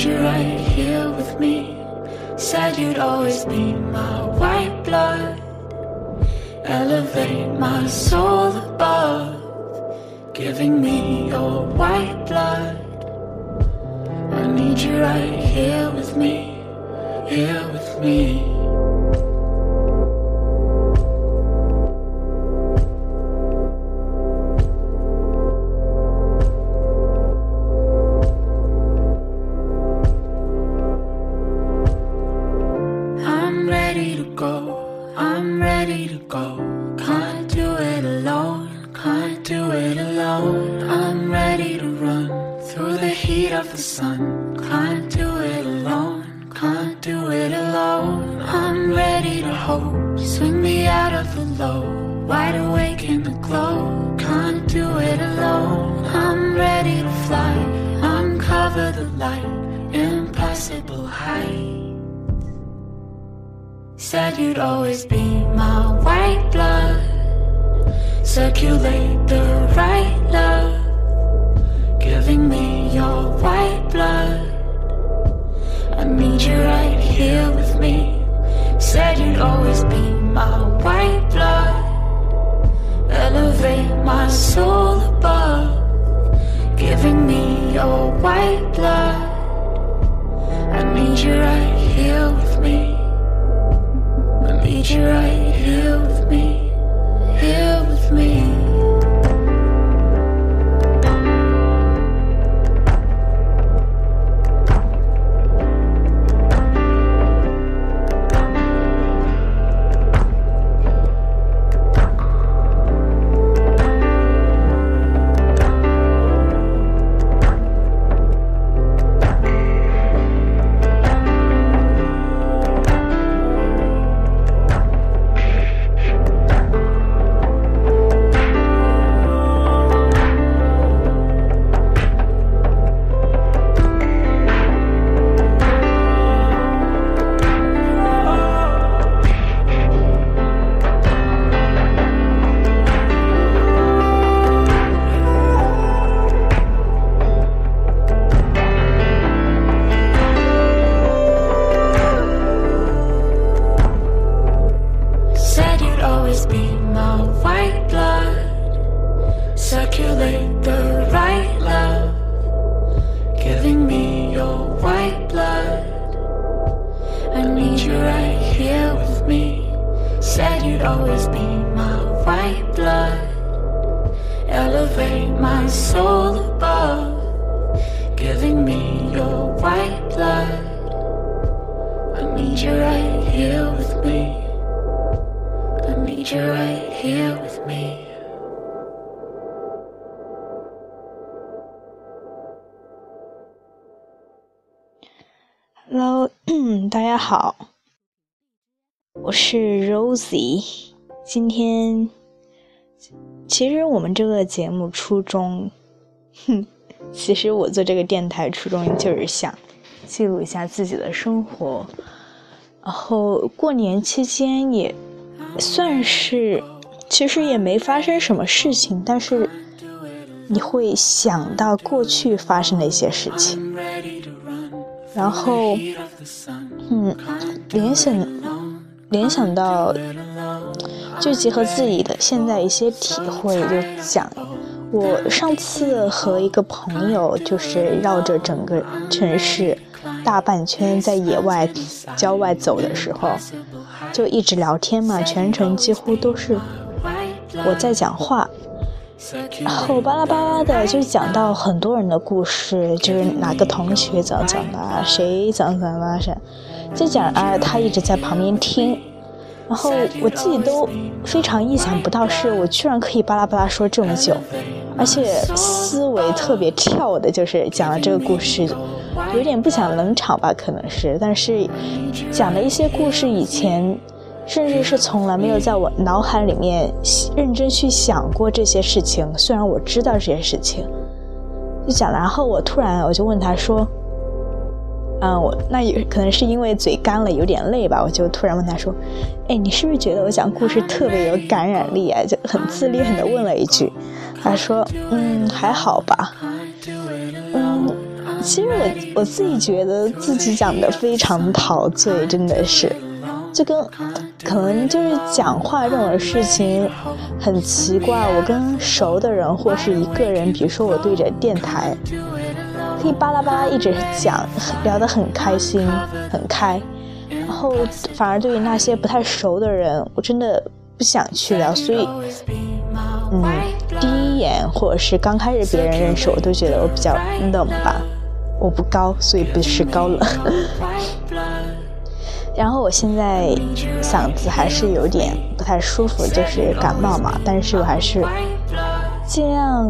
Need you right here with me. Said you'd always be my white blood. Elevate my soul above. Giving me your white blood. I need you right here with me. Here with me. In the glow. Can't do it alone. I'm ready to fly. Uncover the light. Impossible height. Said you'd always be my white blood. Circulate the right love. Giving me your white blood. I need you right here with me. Said you'd always be my white blood. Elevate my soul above. Giving me your white blood. I need you right here with me. I need you right here with me, Said you'd always be my white blood. Elevate my soul above. Giving me your white blood. I need you right here with me. I need you right here with me. Hello，大家好， 我是 Rosie。今天其实我们这个节目初衷，哼，其实我做这个电台初衷就是想记录一下自己的生活。然后过年期间也算是，其实也没发生什么事情，但是你会想到过去发生的一些事情。然后，嗯，联想联想到，就结合自己的现在一些体会，就讲我上次和一个朋友就是绕着整个城市大半圈在野外郊外走的时候，就一直聊天嘛，全程几乎都是我在讲话，然后巴拉巴拉的就讲到很多人的故事，就是哪个同学怎么怎么的，谁怎么怎么是，就讲啊，他一直在旁边听。然后我自己都非常意想不到，是我居然可以巴拉巴拉说这么久，而且思维特别跳的，就是讲了这个故事，有点不想冷场吧，可能是，但是讲的一些故事以前，甚至是从来没有在我脑海里面认真去想过这些事情，虽然我知道这些事情，就讲了，然后我突然我就问他说。嗯，我那也可能是因为嘴干了，有点累吧。我就突然问他说：“哎，你是不是觉得我讲故事特别有感染力啊？”就很自恋的问了一句。他说：“嗯，还好吧。”嗯，其实我我自己觉得自己讲的非常陶醉，真的是，就跟可能就是讲话这种事情很奇怪。我跟熟的人或是一个人，比如说我对着电台。可以巴拉巴拉一直讲，聊得很开心，很开。然后反而对于那些不太熟的人，我真的不想去聊。所以，嗯，第一眼或者是刚开始别人认识我，都觉得我比较冷吧。我不高，所以不是高冷。然后我现在嗓子还是有点不太舒服，就是感冒嘛。但是我还是尽量。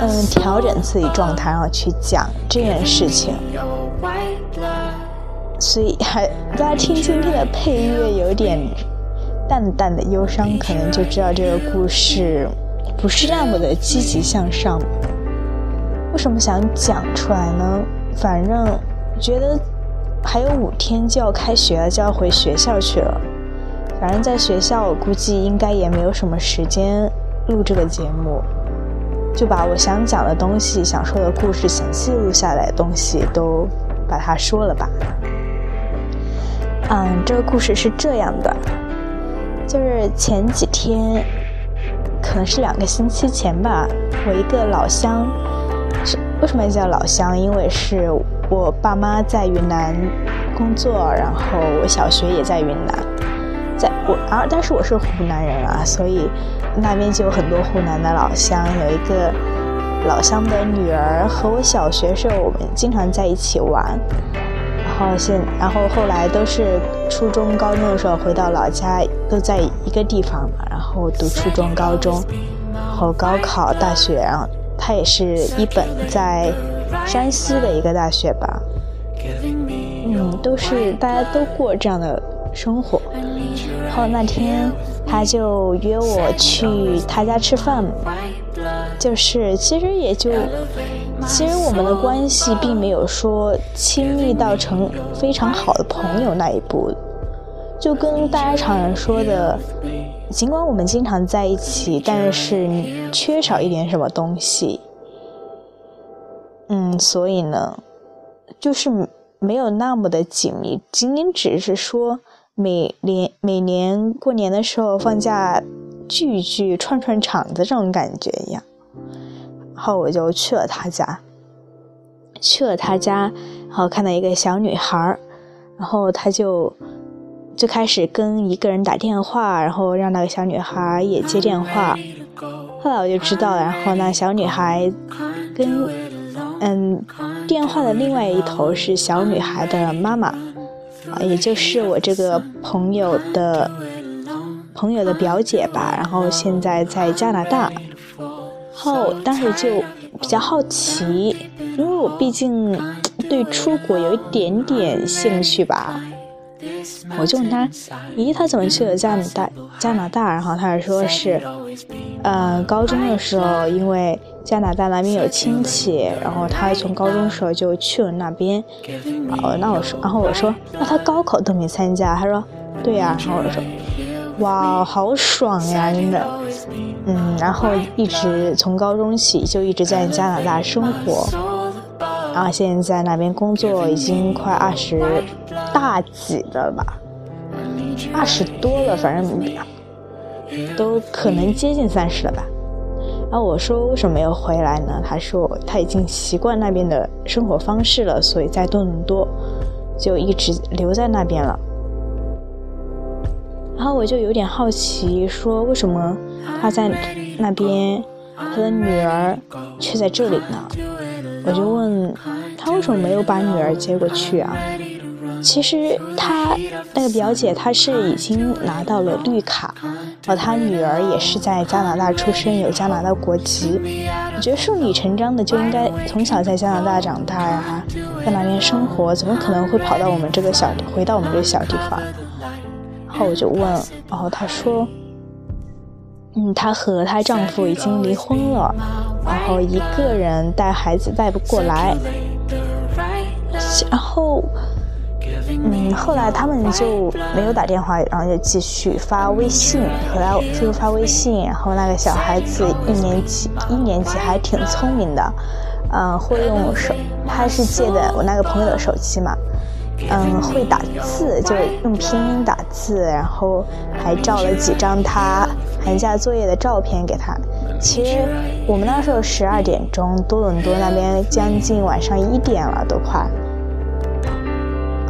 嗯，调整自己状态，然后去讲这件事情。所以还大家听今天的配乐有点淡淡的忧伤，可能就知道这个故事不是那么的积极向上。为什么想讲出来呢？反正觉得还有五天就要开学了，就要回学校去了。反正在学校，我估计应该也没有什么时间录这个节目。就把我想讲的东西、想说的故事、想记录下来的东西都把它说了吧。嗯，这个故事是这样的，就是前几天，可能是两个星期前吧，我一个老乡，是为什么叫老乡？因为是我爸妈在云南工作，然后我小学也在云南，在我，啊但是我是湖南人啊，所以。那边就有很多湖南的老乡，有一个老乡的女儿和我小学时候我们经常在一起玩，然后现然后后来都是初中高中的时候回到老家都在一个地方嘛，然后读初中高中，然后高考大学，然后他也是一本在山西的一个大学吧，嗯，都是大家都过这样的生活，然后那天。他就约我去他家吃饭，就是其实也就，其实我们的关系并没有说亲密到成非常好的朋友那一步，就跟大家常常说的，尽管我们经常在一起，但是缺少一点什么东西，嗯，所以呢，就是没有那么的紧密，仅仅只是说。每年每年过年的时候放假聚一聚串串场子这种感觉一样，然后我就去了他家，去了他家，然后看到一个小女孩然后他就就开始跟一个人打电话，然后让那个小女孩也接电话，后来我就知道了，然后那小女孩跟嗯电话的另外一头是小女孩的妈妈。啊，也就是我这个朋友的朋友的表姐吧，然后现在在加拿大。后当时就比较好奇，因为我毕竟对出国有一点点兴趣吧。我就问他，咦，他怎么去了加拿大？加拿大？然后他说是，呃，高中的时候因为。加拿大那边有亲戚，然后他从高中时候就去了那边。哦，那我说，然后我说，那他高考都没参加？他说，对呀。然后我说，哇，好爽呀，真的。嗯，然后一直从高中起就一直在加拿大生活，然后现在那边工作已经快二十大几了吧，二十多了，反正都可能接近三十了吧。然后我说为什么没有回来呢？他说他已经习惯那边的生活方式了，所以在多伦多就一直留在那边了。然后我就有点好奇，说为什么他在那边，他的女儿却在这里呢。我就问他为什么没有把女儿接过去啊？其实他那个表姐她是已经拿到了绿卡，然后她女儿也是在加拿大出生，有加拿大国籍。我觉得顺理成章的就应该从小在加拿大长大呀，在那边生活，怎么可能会跑到我们这个小回到我们这个小地方？然后我就问，然后她说，嗯，她和她丈夫已经离婚了，然后一个人带孩子带不过来，然后。嗯，后来他们就没有打电话，然后就继续发微信，后来就发微信，然后那个小孩子一年级，一年级还挺聪明的，嗯，会用手，他是借的我那个朋友的手机嘛，嗯，会打字，就用拼音打字，然后还照了几张他寒假作业的照片给他。其实我们那时候十二点钟，多伦多那边将近晚上一点了，都快。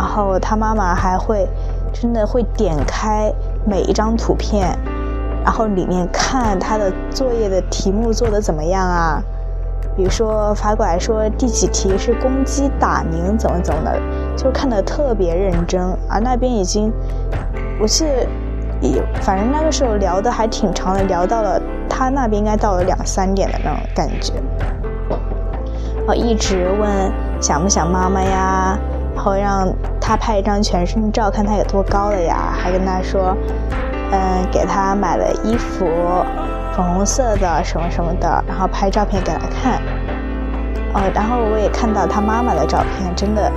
然后他妈妈还会，真的会点开每一张图片，然后里面看他的作业的题目做的怎么样啊？比如说发过来说第几题是公鸡打鸣怎么怎么的，就看得特别认真。而那边已经，我记得，反正那个时候聊的还挺长的，聊到了他那边应该到了两三点的那种感觉。我一直问想不想妈妈呀？然后让他拍一张全身照，看他有多高了呀。还跟他说，嗯，给他买了衣服，粉红色的什么什么的，然后拍照片给他看。哦，然后我也看到他妈妈的照片，真的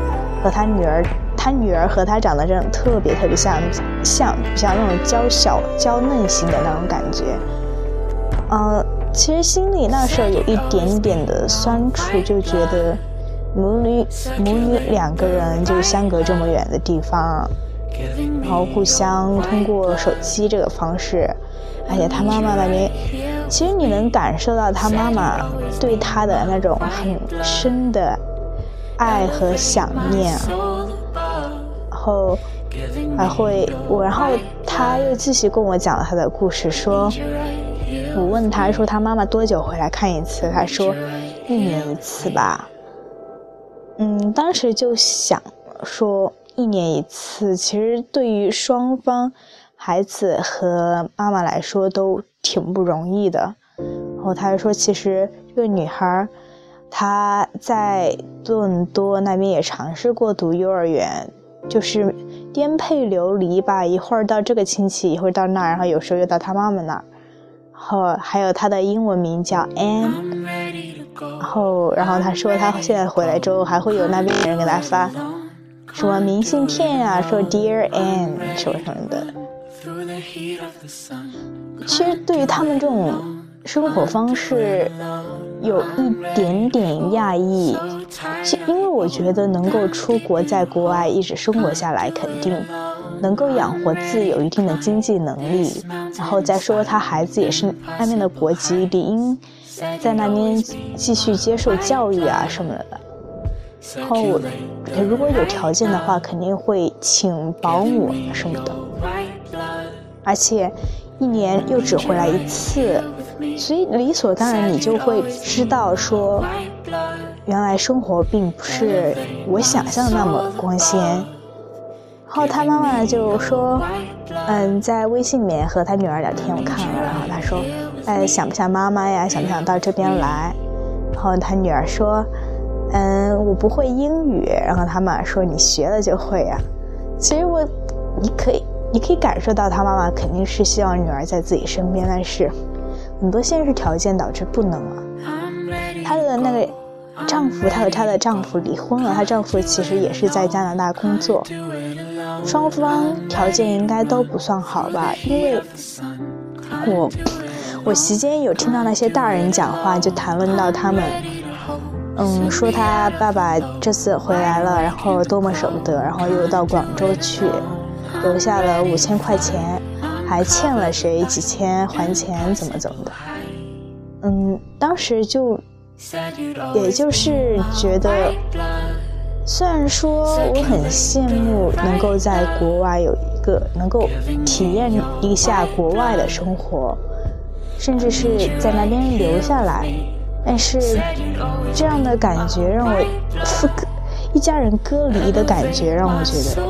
和他女儿，他女儿和他长得真的特别特别像，像像那种娇小娇嫩型的那种感觉。嗯，其实心里那时候有一点点的酸楚，就觉得。母女母女两个人就相隔这么远的地方，然后互相通过手机这个方式，而且他妈妈那边，其实你能感受到他妈妈对他的那种很深的爱和想念，然后还会我，然后他又继续跟我讲了他的故事，说，我问他说他妈妈多久回来看一次，他说一年一次吧。嗯，当时就想说一年一次，其实对于双方孩子和妈妈来说都挺不容易的。然后他还说，其实这个女孩她在多伦多那边也尝试过读幼儿园，就是颠沛流离吧，一会儿到这个亲戚，一会儿到那儿，然后有时候又到她妈妈那儿。然后还有她的英文名叫 Anne。然后，然后他说他现在回来之后还会有那边的人给他发什么明信片啊，说 Dear Ann 什么什么的。其实对于他们这种生活方式，有一点点讶异。因为我觉得能够出国在国外一直生活下来，肯定能够养活自己，有一定的经济能力。然后再说他孩子也是那边的国籍，理应。在那边继续接受教育啊什么的，然后如果有条件的话，肯定会请保姆什么的。而且一年又只回来一次，所以理所当然你就会知道说，原来生活并不是我想象那么光鲜。然后他妈妈就说，嗯，在微信里面和他女儿聊天，我看了，然后他说。哎，想不想妈妈呀？想不想到这边来？然后他女儿说：“嗯，我不会英语。”然后他妈妈说：“你学了就会呀。”其实我，你可以，你可以感受到他妈妈肯定是希望女儿在自己身边，但是很多现实条件导致不能啊。她的那个丈夫，她和她的丈夫离婚了，她丈夫其实也是在加拿大工作，双方条件应该都不算好吧？因为我。我席间有听到那些大人讲话，就谈论到他们，嗯，说他爸爸这次回来了，然后多么舍不得，然后又到广州去，留下了五千块钱，还欠了谁几千还钱，怎么怎么的。嗯，当时就，也就是觉得，虽然说我很羡慕能够在国外有一个能够体验一下国外的生活。甚至是在那边留下来。但是这样的感觉让我割一家人隔离的感觉，让我觉得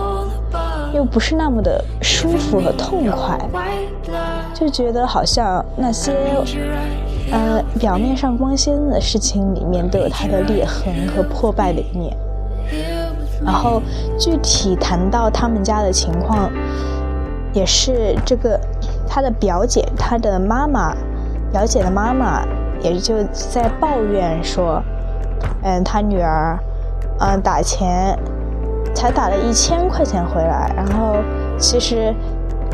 又不是那么的舒服和痛快，就觉得好像那些呃表面上光鲜的事情里面都有它的裂痕和破败的一面。然后具体谈到他们家的情况，也是这个他的表姐，他的妈妈，表姐的妈妈，也就在抱怨说，嗯，他女儿，嗯，打钱才打了一千块钱回来，然后其实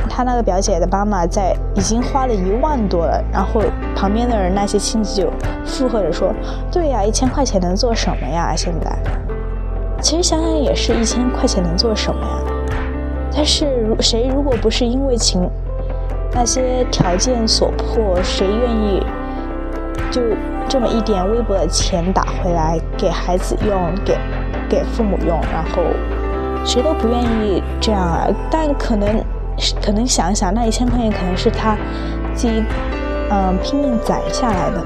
他那个表姐的妈妈在已经花了一万多了，然后旁边的人那些亲戚就附和着说，对呀，一千块钱能做什么呀？现在。其实想想也是一千块钱能做什么呀？但是如谁如果不是因为情那些条件所迫，谁愿意就这么一点微薄的钱打回来给孩子用，给给父母用？然后谁都不愿意这样啊！但可能可能想想，那一千块钱可能是他自己嗯拼命攒下来的呢，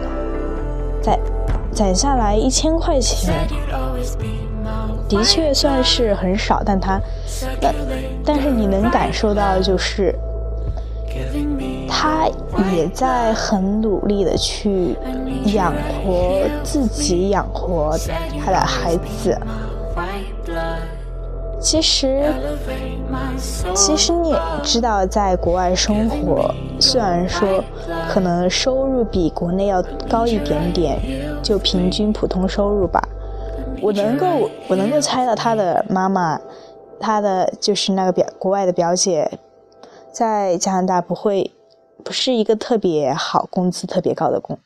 攒攒下来一千块钱。的确算是很少，但他，但但是你能感受到，就是他也在很努力的去养活自己，养活他的孩子。其实，其实你也知道，在国外生活，虽然说可能收入比国内要高一点点，就平均普通收入吧。我能够，我能够猜到他的妈妈，他的就是那个表国外的表姐，在加拿大不会，不是一个特别好、工资特别高的工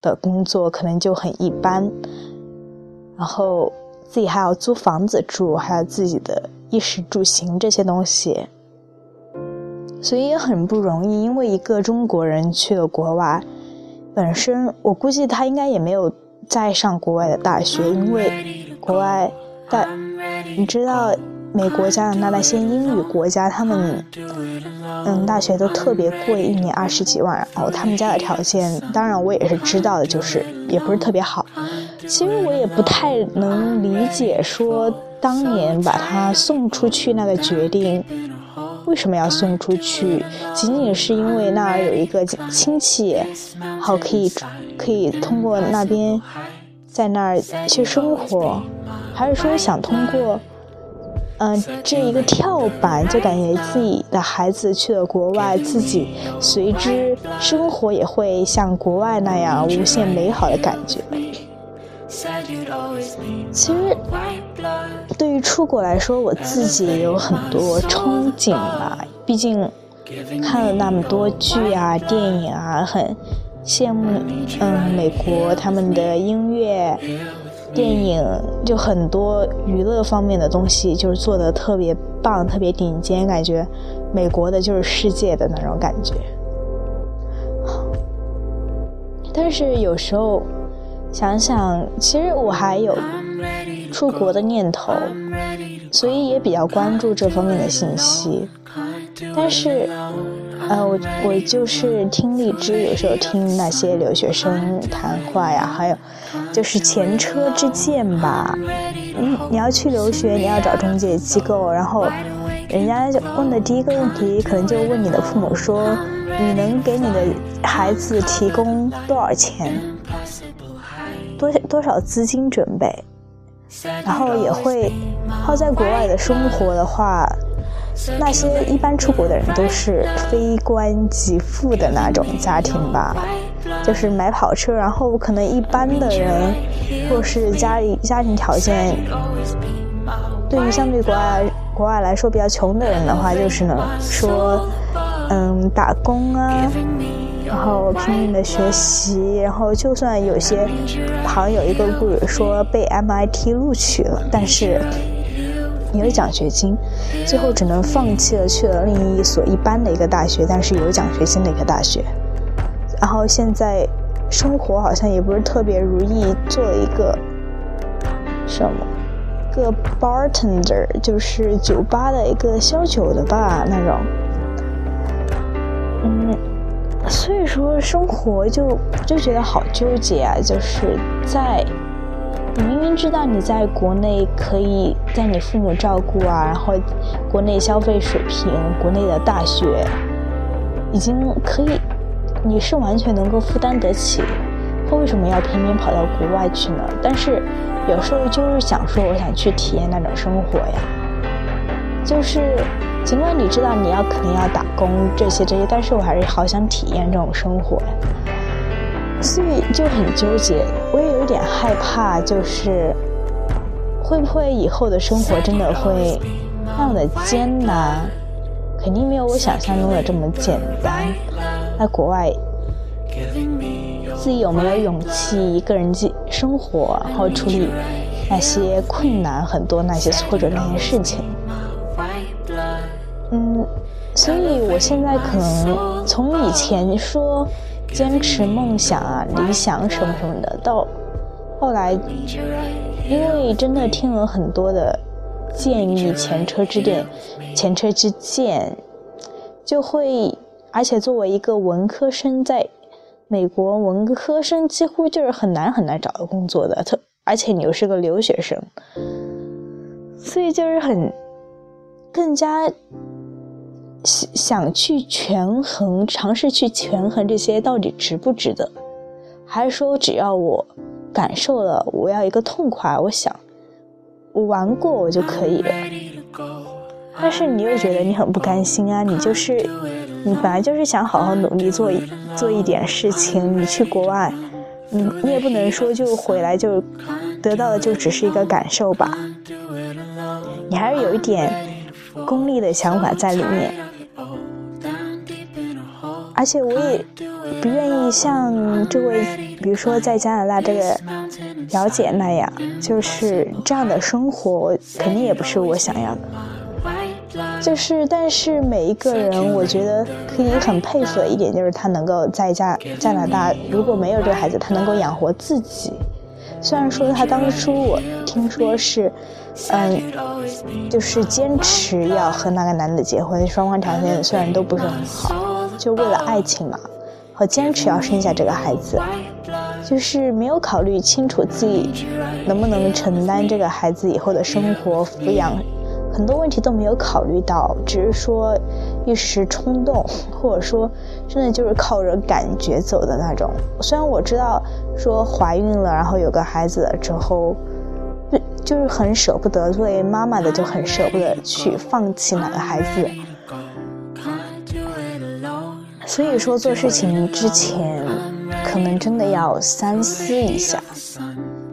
的工作，可能就很一般。然后自己还要租房子住，还有自己的衣食住行这些东西，所以也很不容易。因为一个中国人去了国外，本身我估计他应该也没有。再上国外的大学，因为国外大，你知道，美国、加拿大那些英语国家，他们嗯，大学都特别贵，一年二十几万。然后他们家的条件，当然我也是知道的，就是也不是特别好。其实我也不太能理解，说当年把他送出去那个决定，为什么要送出去？仅仅是因为那儿有一个亲戚，好可以。可以通过那边，在那儿去生活，还是说想通过，嗯，这一个跳板，就感觉自己的孩子去了国外，自己随之生活也会像国外那样无限美好的感觉。其实，对于出国来说，我自己也有很多憧憬吧。毕竟看了那么多剧啊、电影啊，很。羡慕，嗯，美国他们的音乐、电影，就很多娱乐方面的东西，就是做的特别棒、特别顶尖，感觉美国的就是世界的那种感觉。但是有时候想想，其实我还有出国的念头，所以也比较关注这方面的信息，但是。呃，我我就是听荔枝，有时候听那些留学生谈话呀，还有就是前车之鉴吧。嗯，你要去留学，你要找中介机构，然后人家就问的第一个问题，可能就问你的父母说，你能给你的孩子提供多少钱，多多少资金准备，然后也会，好在国外的生活的话。那些一般出国的人都是非官即富的那种家庭吧，就是买跑车，然后可能一般的人，或是家里家庭条件，对于相对国外国外来说比较穷的人的话，就是呢说，嗯，打工啊，然后拼命的学习，然后就算有些旁有一个故事说被 MIT 录取了，但是。有奖学金，最后只能放弃了去了另一所一般的一个大学，但是有奖学金的一个大学。然后现在生活好像也不是特别如意，做了一个什么个 bartender，就是酒吧的一个销酒的吧那种。嗯，所以说生活就就觉得好纠结啊，就是在你明明知道你在国内可以在你父母照顾啊，然后国内消费水平、国内的大学已经可以，你是完全能够负担得起，他为什么要偏偏跑到国外去呢？但是有时候就是想说，我想去体验那种生活呀，就是。尽管你知道你要肯定要打工这些这些，但是我还是好想体验这种生活呀，所以就很纠结。我也有点害怕，就是会不会以后的生活真的会那样的艰难？肯定没有我想象中的这么简单。在国外，自己有没有勇气一个人去生活，然后处理那些困难、很多那些挫折那些事情？嗯，所以我现在可能从以前说坚持梦想啊、理想什么？什么？的，到后来，因为真的听了很多的建议、前车之鉴、前车之鉴，就会，而且作为一个文科生，在美国文科生几乎就是很难很难找到工作的，特而且你又是个留学生，所以就是很更加。想想去权衡，尝试去权衡这些到底值不值得，还是说只要我感受了，我要一个痛快，我想我玩过我就可以了。但是你又觉得你很不甘心啊，你就是你本来就是想好好努力做一做一点事情，你去国外，你你也不能说就回来就得到的就只是一个感受吧，你还是有一点功利的想法在里面。而且我也不愿意像这位，比如说在加拿大这个表姐那样，就是这样的生活，肯定也不是我想要的。就是，但是每一个人，我觉得可以很佩服的一点，就是他能够在加加拿大，如果没有这个孩子，他能够养活自己。虽然说他当初我听说是，嗯，就是坚持要和那个男的结婚，双方条件虽然都不是很好。就为了爱情嘛，和坚持要生下这个孩子，就是没有考虑清楚自己能不能承担这个孩子以后的生活抚养，很多问题都没有考虑到，只是说一时冲动，或者说真的就是靠着感觉走的那种。虽然我知道说怀孕了，然后有个孩子了之后，就是很舍不得，作为妈妈的就很舍不得去放弃哪个孩子。所以说做事情之前，可能真的要三思一下。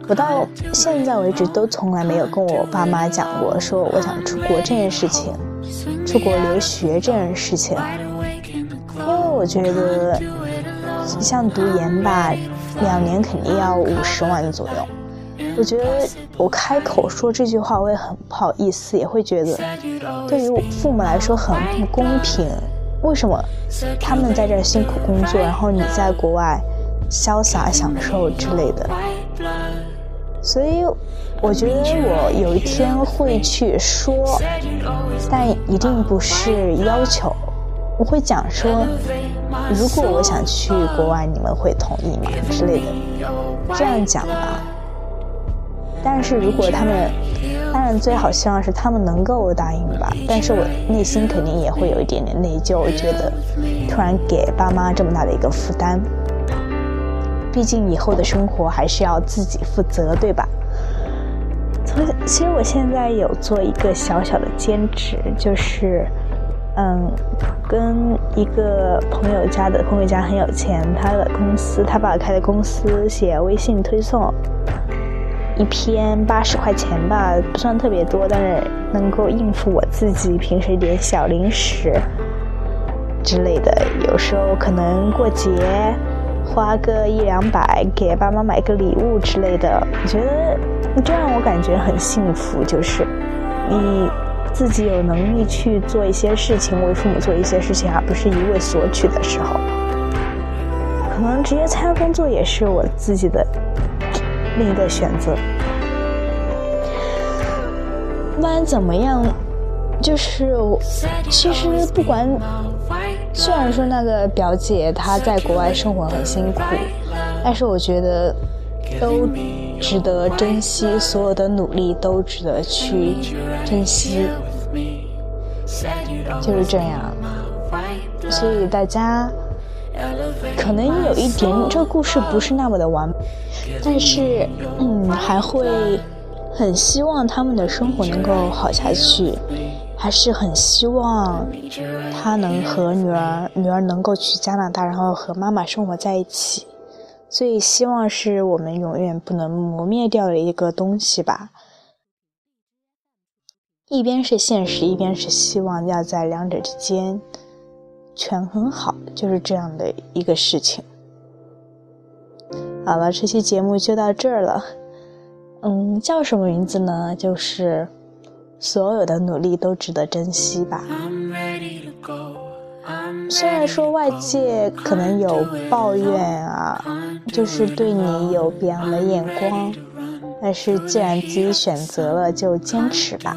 我到现在为止都从来没有跟我爸妈讲过，说我想出国这件事情，出国留学这件事情。因为我觉得，像读研吧，两年肯定要五十万左右。我觉得我开口说这句话，我也很不好意思，也会觉得对于父母来说很不公平。为什么他们在这儿辛苦工作，然后你在国外潇洒享受之类的？所以我觉得我有一天会去说，但一定不是要求。我会讲说，如果我想去国外，你们会同意吗？之类的，这样讲吧。但是如果他们，当然最好希望是他们能够答应吧。但是我内心肯定也会有一点点内疚，我觉得突然给爸妈这么大的一个负担，毕竟以后的生活还是要自己负责，对吧？从其实我现在有做一个小小的兼职，就是嗯，跟一个朋友家的朋友家很有钱，他的公司他爸开的公司写微信推送。一篇八十块钱吧，不算特别多，但是能够应付我自己平时点小零食之类的。有时候可能过节花个一两百给爸妈买个礼物之类的，我觉得这样我感觉很幸福。就是你自己有能力去做一些事情，为父母做一些事情，而不是一味索取的时候，可能直接参加工作也是我自己的。另一个选择，不管怎么样，就是我其实不管虽然说那个表姐她在国外生活很辛苦，但是我觉得都值得珍惜，所有的努力都值得去珍惜，就是这样。所以大家可能有一点，这个故事不是那么的完美，但是嗯，还会很希望他们的生活能够好下去。还是很希望他能和女儿，女儿能够去加拿大，然后和妈妈生活在一起。所以希望是我们永远不能磨灭掉的一个东西吧。一边是现实，一边是希望，要在两者之间权衡好，就是这样的一个事情。好了，这期节目就到这儿了。嗯，叫什么名字呢？就是。所有的努力都值得珍惜吧。虽然说外界可能有抱怨啊，就是对你有别样的眼光，但是既然自己选择了，就坚持吧。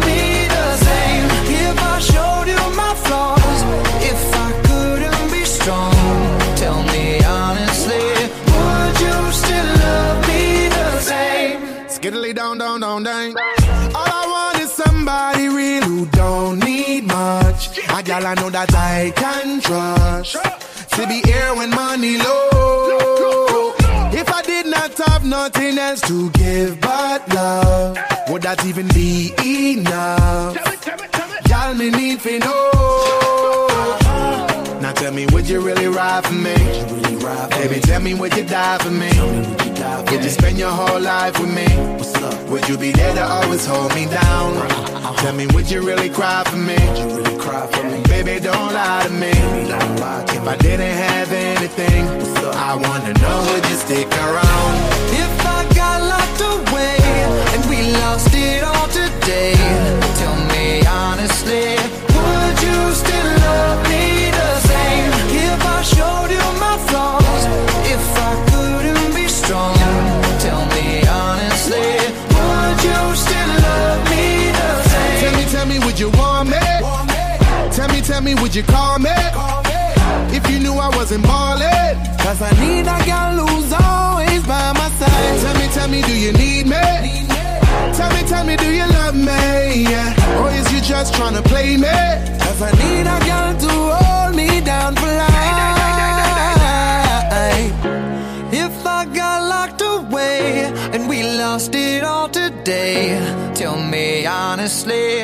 down, down. All I want is somebody real who don't need much. A gal I know that I can trust. To be here when money low. If I did not have nothing else to give but love, would that even be enough? Y'all me need to know. Now tell me, would you really ride for me? Baby, tell me, would you die for me? Would you spend your whole life with me? What's up? Would you be there to always hold me down? Tell me, would you really cry for me? Baby, don't lie to me. If I didn't have anything, I wanna know, would you stick around? If I got locked away and we lost it all today, tell me honestly, would you still love me the same? If I showed me, me, you want me? Tell me, tell me, would you call me? If you knew I wasn't ballin', Cause I need a girl who's always by my side. Tell me, tell me, do you need me? Tell me, tell me, do you love me? Yeah. Or is you just trying to play me? Cause I need a girl to hold me down for life. If I got locked away and we lost it all today, tell me honestly,